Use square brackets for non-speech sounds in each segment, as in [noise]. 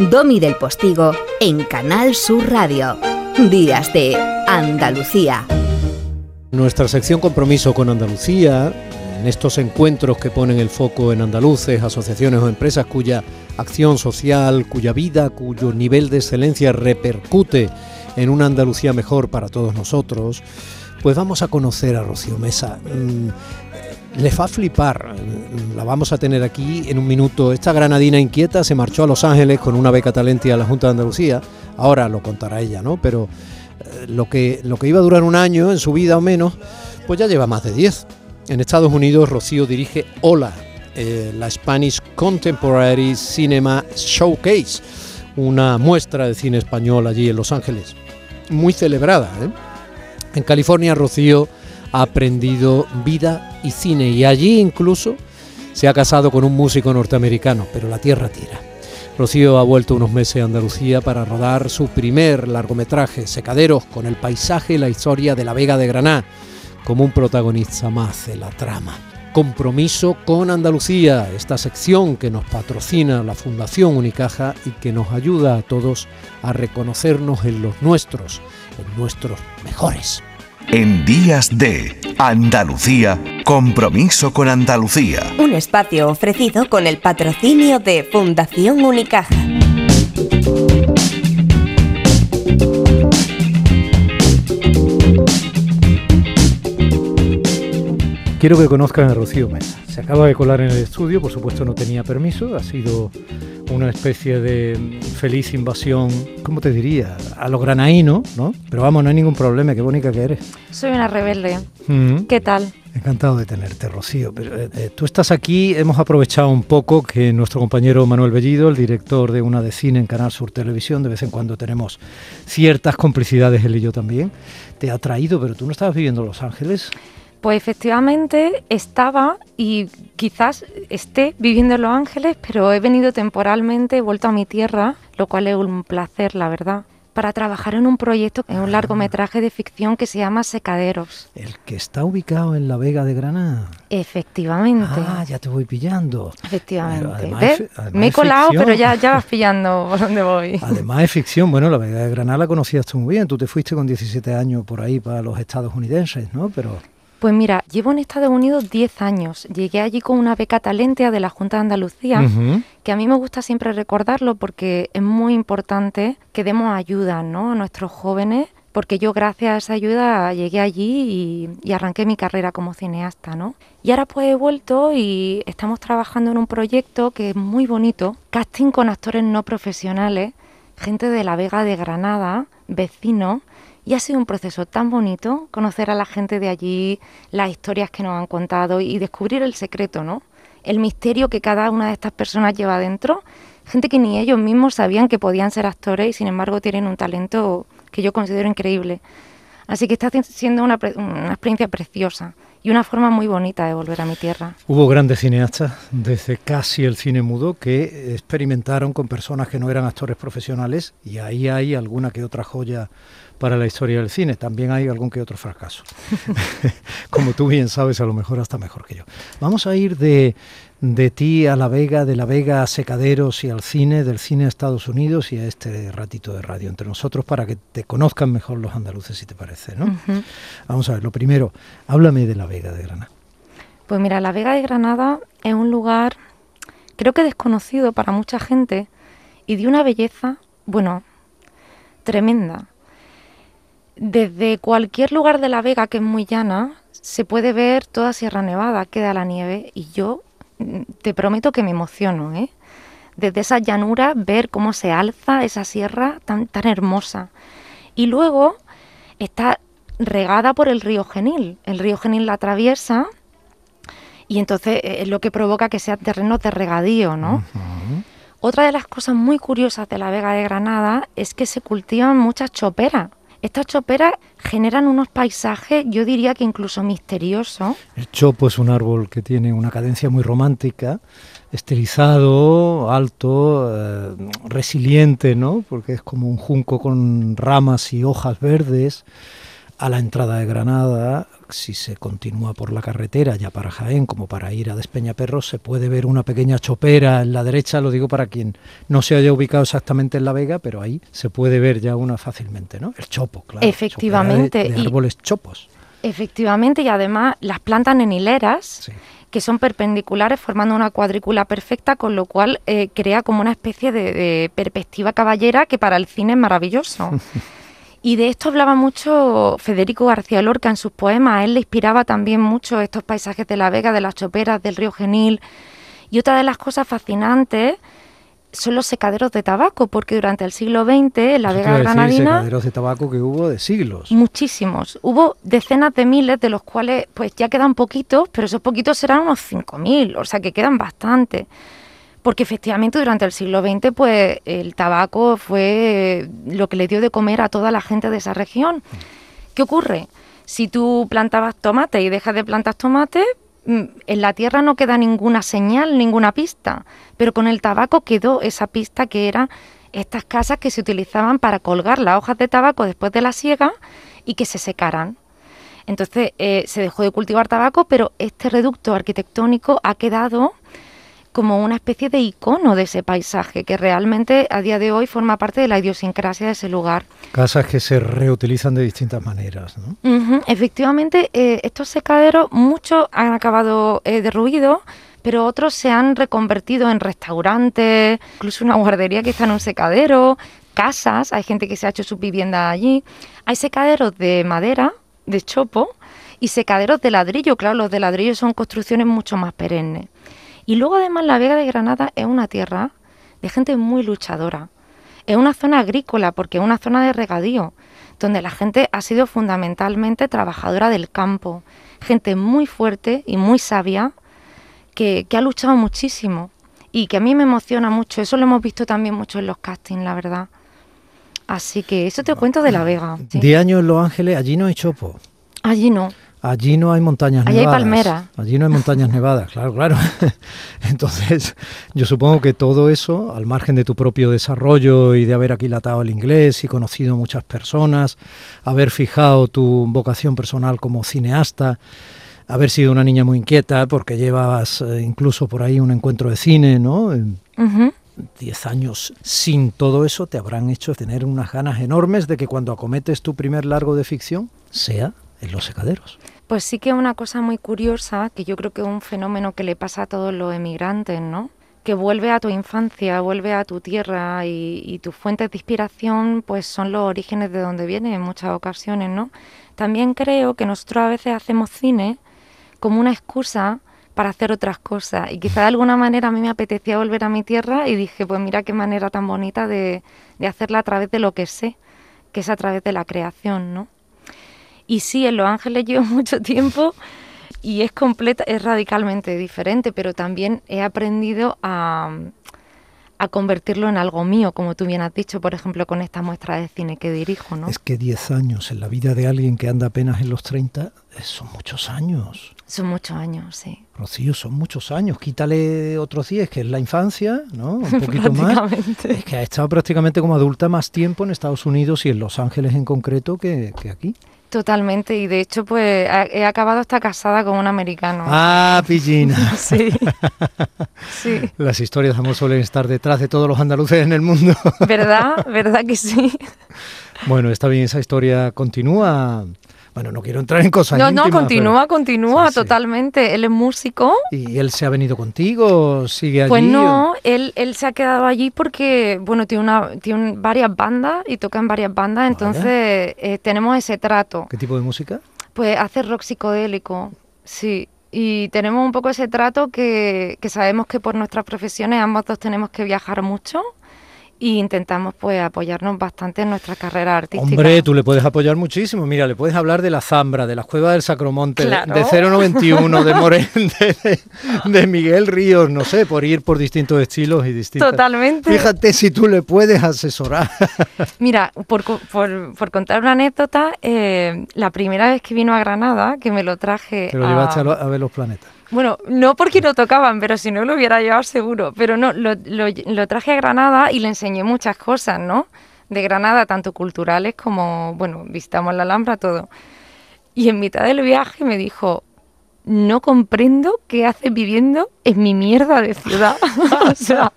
Domi del Postigo en Canal Sur Radio. Días de Andalucía. Nuestra sección Compromiso con Andalucía, en estos encuentros que ponen el foco en andaluces, asociaciones o empresas cuya acción social, cuya vida, cuyo nivel de excelencia repercute en una Andalucía mejor para todos nosotros, pues vamos a conocer a Rocío Mesa. Mm, les va a flipar, la vamos a tener aquí en un minuto. Esta granadina inquieta se marchó a Los Ángeles con una beca talentia a la Junta de Andalucía, ahora lo contará ella, ¿no? Pero eh, lo que, lo que iba a durar un año en su vida o menos, pues ya lleva más de 10. En Estados Unidos, Rocío dirige Hola, eh, la Spanish Contemporary Cinema Showcase, una muestra de cine español allí en Los Ángeles, muy celebrada. ¿eh? En California, Rocío ha aprendido vida y cine y allí incluso se ha casado con un músico norteamericano, pero la tierra tira. Rocío ha vuelto unos meses a Andalucía para rodar su primer largometraje, Secaderos, con el paisaje y la historia de la Vega de Granada, como un protagonista más de la trama. Compromiso con Andalucía, esta sección que nos patrocina la Fundación Unicaja y que nos ayuda a todos a reconocernos en los nuestros, en nuestros mejores. En Días de Andalucía, compromiso con Andalucía. Un espacio ofrecido con el patrocinio de Fundación Unicaja. Quiero que conozcan a Rocío Mesa. Se acaba de colar en el estudio, por supuesto no tenía permiso, ha sido una especie de feliz invasión, ¿cómo te diría? A lo granaíno, ¿no? Pero vamos, no hay ningún problema, qué bonita que eres. Soy una rebelde. Mm. ¿Qué tal? Encantado de tenerte, Rocío. Pero, eh, eh, tú estás aquí, hemos aprovechado un poco que nuestro compañero Manuel Bellido, el director de una de cine en Canal Sur Televisión, de vez en cuando tenemos ciertas complicidades, él y yo también, te ha traído, pero tú no estabas viviendo en Los Ángeles. Pues efectivamente estaba y quizás esté viviendo en Los Ángeles, pero he venido temporalmente, he vuelto a mi tierra, lo cual es un placer, la verdad, para trabajar en un proyecto, en un largometraje de ficción que se llama Secaderos. El que está ubicado en la Vega de Granada. Efectivamente. Ah, ya te voy pillando. Efectivamente. Me he colado, pero ya, ya vas pillando por dónde voy. Además es ficción. Bueno, la Vega de Granada la conocías tú muy bien. Tú te fuiste con 17 años por ahí para los Estados Unidos, ¿no? Pero... Pues mira, llevo en Estados Unidos 10 años. Llegué allí con una beca talentea de la Junta de Andalucía, que a mí me gusta siempre recordarlo porque es muy importante que demos ayuda ¿no? a nuestros jóvenes, porque yo gracias a esa ayuda llegué allí y, arranqué mi carrera como cineasta. ¿no? Y ahora pues he vuelto y estamos trabajando en un proyecto que es muy bonito, casting con actores no profesionales, gente de la Vega de Granada, vecinos, y ha sido un proceso tan bonito conocer a la gente de allí, las historias que nos han contado y descubrir el secreto, ¿no? El misterio que cada una de estas personas lleva dentro. Gente que ni ellos mismos sabían que podían ser actores y sin embargo tienen un talento que yo considero increíble. Así que está siendo una, una experiencia preciosa y una forma muy bonita de volver a mi tierra. Hubo grandes cineastas, desde casi el cine mudo, que experimentaron con personas que no eran actores profesionales y ahí hay alguna que otra joya para la historia del cine. También hay algún que otro fracaso. [laughs] [laughs] Como tú bien sabes, a lo mejor hasta mejor que yo. Vamos a ir de, de ti a La Vega, de La Vega a Secaderos y al cine, del cine a Estados Unidos y a este ratito de radio entre nosotros para que te conozcan mejor los andaluces, si te parece. ¿no? Vamos a ver, lo primero, háblame de La Vega de Granada. Pues mira, La Vega de Granada es un lugar, creo que desconocido para mucha gente y de una belleza, bueno, tremenda. Desde cualquier lugar de La Vega, que es muy llana, se puede ver toda Sierra Nevada, queda la nieve y yo te prometo que me emociono, ¿eh? Desde esa llanura ver cómo se alza esa sierra tan, tan hermosa. Y luego está regada por el río Genil. El río Genil la atraviesa y entonces eh, es lo que provoca que sea terreno de regadío, ¿no? Otra de las cosas muy curiosas de la Vega de Granada es que se cultivan muchas choperas. Estas choperas generan unos paisajes, yo diría que incluso misteriosos. El chopo es un árbol que tiene una cadencia muy romántica, estilizado, alto, eh, resiliente, ¿no? Porque es como un junco con ramas y hojas verdes. A la entrada de Granada, si se continúa por la carretera ya para Jaén como para ir a Despeñaperros, se puede ver una pequeña chopera en la derecha, lo digo para quien no se haya ubicado exactamente en La Vega, pero ahí se puede ver ya una fácilmente, ¿no? El chopo, claro. Efectivamente. De, árboles chopos. Efectivamente, y además las plantan en hileras. que son perpendiculares formando una cuadrícula perfecta, con lo cual eh, crea como una especie de perspectiva caballera que para el cine es maravilloso. [laughs] Y de esto hablaba mucho Federico García Lorca en sus poemas. A él le inspiraba también mucho estos paisajes de la Vega, de las choperas, del río Genil. Y otra de las cosas fascinantes son los secaderos de tabaco, porque durante el siglo XX en la Vega Granadina... secaderos de tabaco que hubo de siglos. Muchísimos. Hubo decenas de miles, de los cuales pues ya quedan poquitos, pero esos poquitos serán unos 5.000, o sea que quedan bastante porque efectivamente durante el siglo XX pues el tabaco fue lo que le dio de comer a toda la gente de esa región. ¿Qué ocurre? Si tú plantabas tomate y dejas de plantar tomate, mm, en la tierra no queda ninguna señal, ninguna pista, pero con el tabaco quedó esa pista que eran estas casas que se utilizaban para colgar las hojas de tabaco después de la siega y que se secaran. Entonces eh, se dejó de cultivar tabaco, pero este reducto arquitectónico ha quedado como una especie de icono de ese paisaje que realmente a día de hoy forma parte de la idiosincrasia de ese lugar. Casas que se reutilizan de distintas maneras. ¿no? Efectivamente, eh, estos secaderos, muchos han acabado eh, derruidos, pero otros se han reconvertido en restaurantes, incluso una guardería que está en un secadero, casas, hay gente que se ha hecho su vivienda allí. Hay secaderos de madera, de chopo, y secaderos de ladrillo. Claro, los de ladrillo son construcciones mucho más perennes. Y luego además la Vega de Granada es una tierra de gente muy luchadora. Es una zona agrícola porque es una zona de regadío, donde la gente ha sido fundamentalmente trabajadora del campo. Gente muy fuerte y muy sabia que, ha luchado muchísimo y que a mí me emociona mucho. Eso lo hemos visto también mucho en los castings, la verdad. Así que eso te cuento de La Vega. De años en Los Ángeles, allí no hay chopo. Allí no. Allí no hay montañas nevadas. Allí hay palmeras. Allí no hay montañas nevadas, claro, claro. [laughs] Entonces, yo supongo que todo eso, al margen de tu propio desarrollo y de haber aquilatado el inglés y conocido muchas personas, haber fijado tu vocación personal como cineasta, haber sido una niña muy inquieta porque llevabas eh, incluso por ahí un encuentro de cine, ¿no? Diez años sin todo eso te habrán hecho tener unas ganas enormes de que cuando acometes tu primer largo de ficción sea los secaderos. Pues sí que una cosa muy curiosa, que yo creo que es un fenómeno que le pasa a todos los emigrantes, ¿no? Que vuelve a tu infancia, vuelve a tu tierra y, tus fuentes de inspiración pues son los orígenes de donde viene en muchas ocasiones, ¿no? También creo que nosotros a veces hacemos cine como una excusa para hacer otras cosas. Y quizá de alguna manera a mí me apetecía volver a mi tierra y dije, pues mira qué manera tan bonita de, de hacerla a través de lo que sé, que es a través de la creación, ¿no? Y sí, en Los Ángeles llevo [laughs] mucho tiempo y es completa, es radicalmente diferente, pero también he aprendido a, a convertirlo en algo mío, como tú bien has dicho, por ejemplo, con esta muestra de cine que dirijo, ¿no? Es que 10 años en la vida de alguien que anda apenas en los 30 eh, son muchos años. Son muchos años, sí. Rocío, son muchos años. Quítale otros 10, que es la infancia, ¿no? Un [laughs] poquito más. Es que ha estado prácticamente como adulta más tiempo en Estados Unidos y en Los Ángeles en concreto que, que aquí. Totalmente, y de hecho, pues he acabado hasta casada con un americano. Ah, pillina. [laughs] sí. sí. Las historias de amor suelen estar detrás de todos los andaluces en el mundo. ¿Verdad? ¿Verdad que sí? [laughs] Bueno, está bien, esa historia continúa. Bueno, no quiero entrar en cosas No, no, continúa, continúa totalmente. Él es músico. ¿Y él se ha venido contigo? ¿Sigue allí? Pues no, él, él se ha quedado allí porque, bueno, tiene, una, tiene varias bandas y toca en varias bandas, entonces eh, tenemos ese trato. ¿Qué tipo de música? Pues hace rock psicodélico, sí. Y tenemos un poco ese trato que, que sabemos que por nuestras profesiones ambos dos tenemos que viajar mucho y intentamos pues apoyarnos bastante en nuestra carrera artística. Hombre, tú le puedes apoyar muchísimo. Mira, le puedes hablar de la Zambra, de la Cueva del Sacromonte, de 091, de Morén, [laughs] de, Miguel Ríos, no sé, por ir por distintos estilos y distintos. Totalmente. Fíjate si tú le puedes asesorar. [laughs] Mira, por, por, contar una anécdota, eh, la primera vez que vino a Granada, que me lo traje. Te lo llevaste a ver los planetas. Bueno, no porque no tocaban, pero si no lo hubiera llevado seguro. Pero no, lo, lo, traje a Granada y le enseñé muchas cosas, ¿no? de Granada, tanto culturales como, bueno, visitamos la Alhambra, todo. Y en mitad del viaje me dijo, no comprendo qué haces viviendo en mi mierda de ciudad. [laughs] o sea,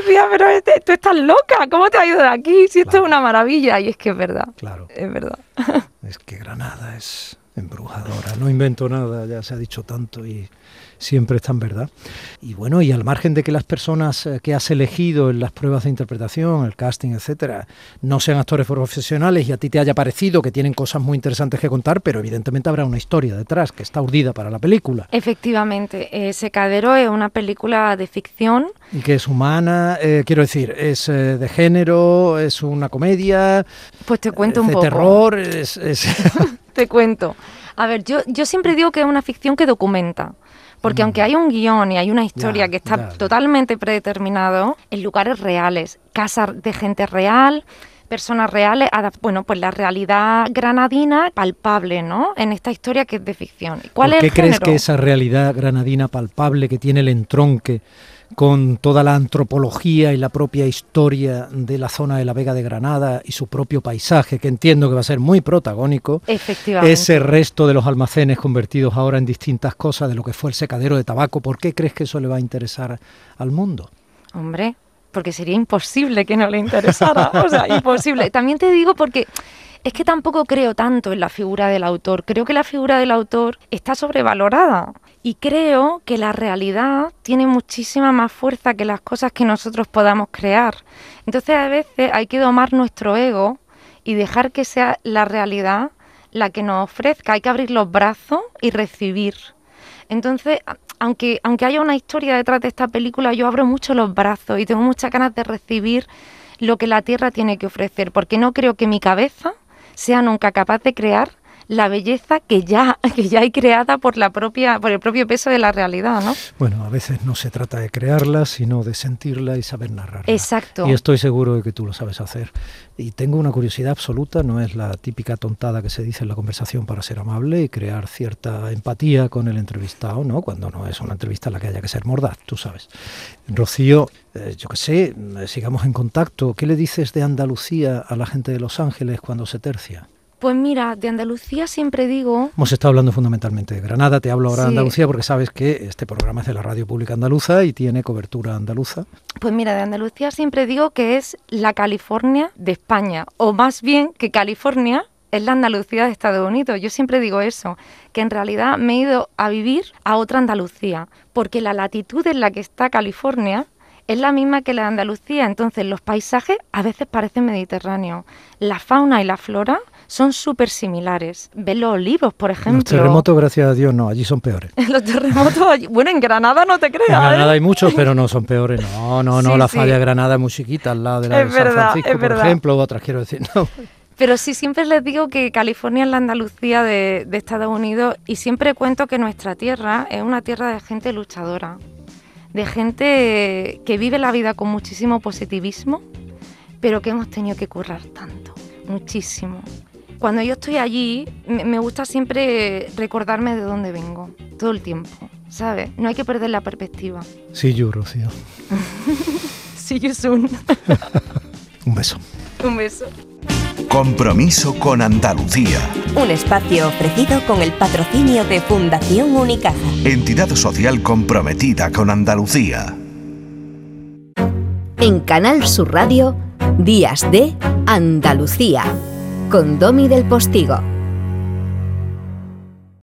decía, pero este, tú estás loca, ¿cómo te ha ido de aquí? Si esto es una maravilla. Y es que es verdad. Claro. Es verdad. es que Granada es embrujadora. No invento nada, ya se ha dicho tanto y siempre es tan verdad. Y bueno, y al margen de que las personas eh, que has elegido en las pruebas de interpretación, el casting, etcétera, no sean actores profesionales y a ti te haya parecido que tienen cosas muy interesantes que contar, pero evidentemente habrá una historia detrás que está urdida para la película. Efectivamente, eh, Secadero es una película de ficción. Y que es humana, eh, quiero decir, es de género, es una comedia. Pues te cuento un de poco. terror, es. es [laughs] te cuento. A ver, yo, yo siempre digo que es una ficción que documenta. Porque aunque hay un guion y hay una historia que está totalmente predeterminado, en lugares reales, casas de gente real, personas reales, bueno, pues la realidad granadina palpable, ¿no? En esta historia que es de ficción. ¿Cuál ¿Por qué crees que esa realidad granadina palpable que tiene el entronque con toda la antropología y la propia historia de la zona de la Vega de Granada y su propio paisaje, que entiendo que va a ser muy protagónico, ese resto de los almacenes convertidos ahora en distintas cosas de lo que fue el secadero de tabaco, ¿por qué crees que eso le va a interesar al mundo? Hombre, porque sería imposible que no le interesara, o sea, imposible. También te digo porque es que tampoco creo tanto en la figura del autor. Creo que la figura del autor está sobrevalorada. Y creo que la realidad tiene muchísima más fuerza que las cosas que nosotros podamos crear. Entonces a veces hay que domar nuestro ego y dejar que sea la realidad la que nos ofrezca. Hay que abrir los brazos y recibir. Entonces, aunque, aunque haya una historia detrás de esta película, yo abro mucho los brazos y tengo muchas ganas de recibir lo que la Tierra tiene que ofrecer, porque no creo que mi cabeza sea nunca capaz de crear la belleza que ya, [laughs] que ya hay creada por la propia, por el propio peso de la realidad, ¿no? Bueno, a veces no se trata de crearla, sino de sentirla y saber narrarla. Exacto. Y estoy seguro de que tú lo sabes hacer. Y tengo una curiosidad absoluta, no es la típica tontada que se dice en la conversación para ser amable y crear cierta empatía con el entrevistado, ¿no? Cuando no es una entrevista en la que haya que ser mordaz, tú sabes. Rocío, eh, yo qué sé, sigamos en contacto. ¿Qué le dices de Andalucía a la gente de Los Ángeles cuando se tercia? Pues mira, de Andalucía siempre digo... Hemos estado hablando fundamentalmente de Granada, te hablo ahora de Andalucía porque sabes que este programa es de la Radio Pública Andaluza y tiene cobertura andaluza. Pues mira, de Andalucía siempre digo que es la California de España, o más bien que California es la Andalucía de Estados Unidos. Yo siempre digo eso, que en realidad me he ido a vivir a otra Andalucía, porque la latitud en la que está California es la misma que la de Andalucía, entonces los paisajes a veces parecen mediterráneos. La fauna y la flora son súper similares. Ves los olivos, por ejemplo. Los terremotos, gracias a Dios, no, allí son peores. [laughs] los terremotos, bueno, en Granada no te creas. En Granada ¿eh? hay muchos, pero no son peores. No, no, no, la falla de Granada es muy chiquita, al lado de la de San Francisco, por ejemplo, otras quiero decir, no. Pero sí, siempre les digo que California es la Andalucía de, de Estados Unidos y siempre cuento que nuestra tierra es una tierra de gente luchadora, de gente que vive la vida con muchísimo positivismo, pero que hemos tenido que currar tanto, muchísimo. Cuando yo estoy allí, me gusta siempre recordarme de dónde vengo, todo el tiempo, ¿sabes? No hay que perder la perspectiva. Sí, yo, Rocío. See you soon. Un beso. Un beso. Compromiso con Andalucía. Un espacio ofrecido con el patrocinio de Fundación Unicaja. Entidad social comprometida con Andalucía. En Canal Sur Radio, Días de Andalucía con Domi del Postigo.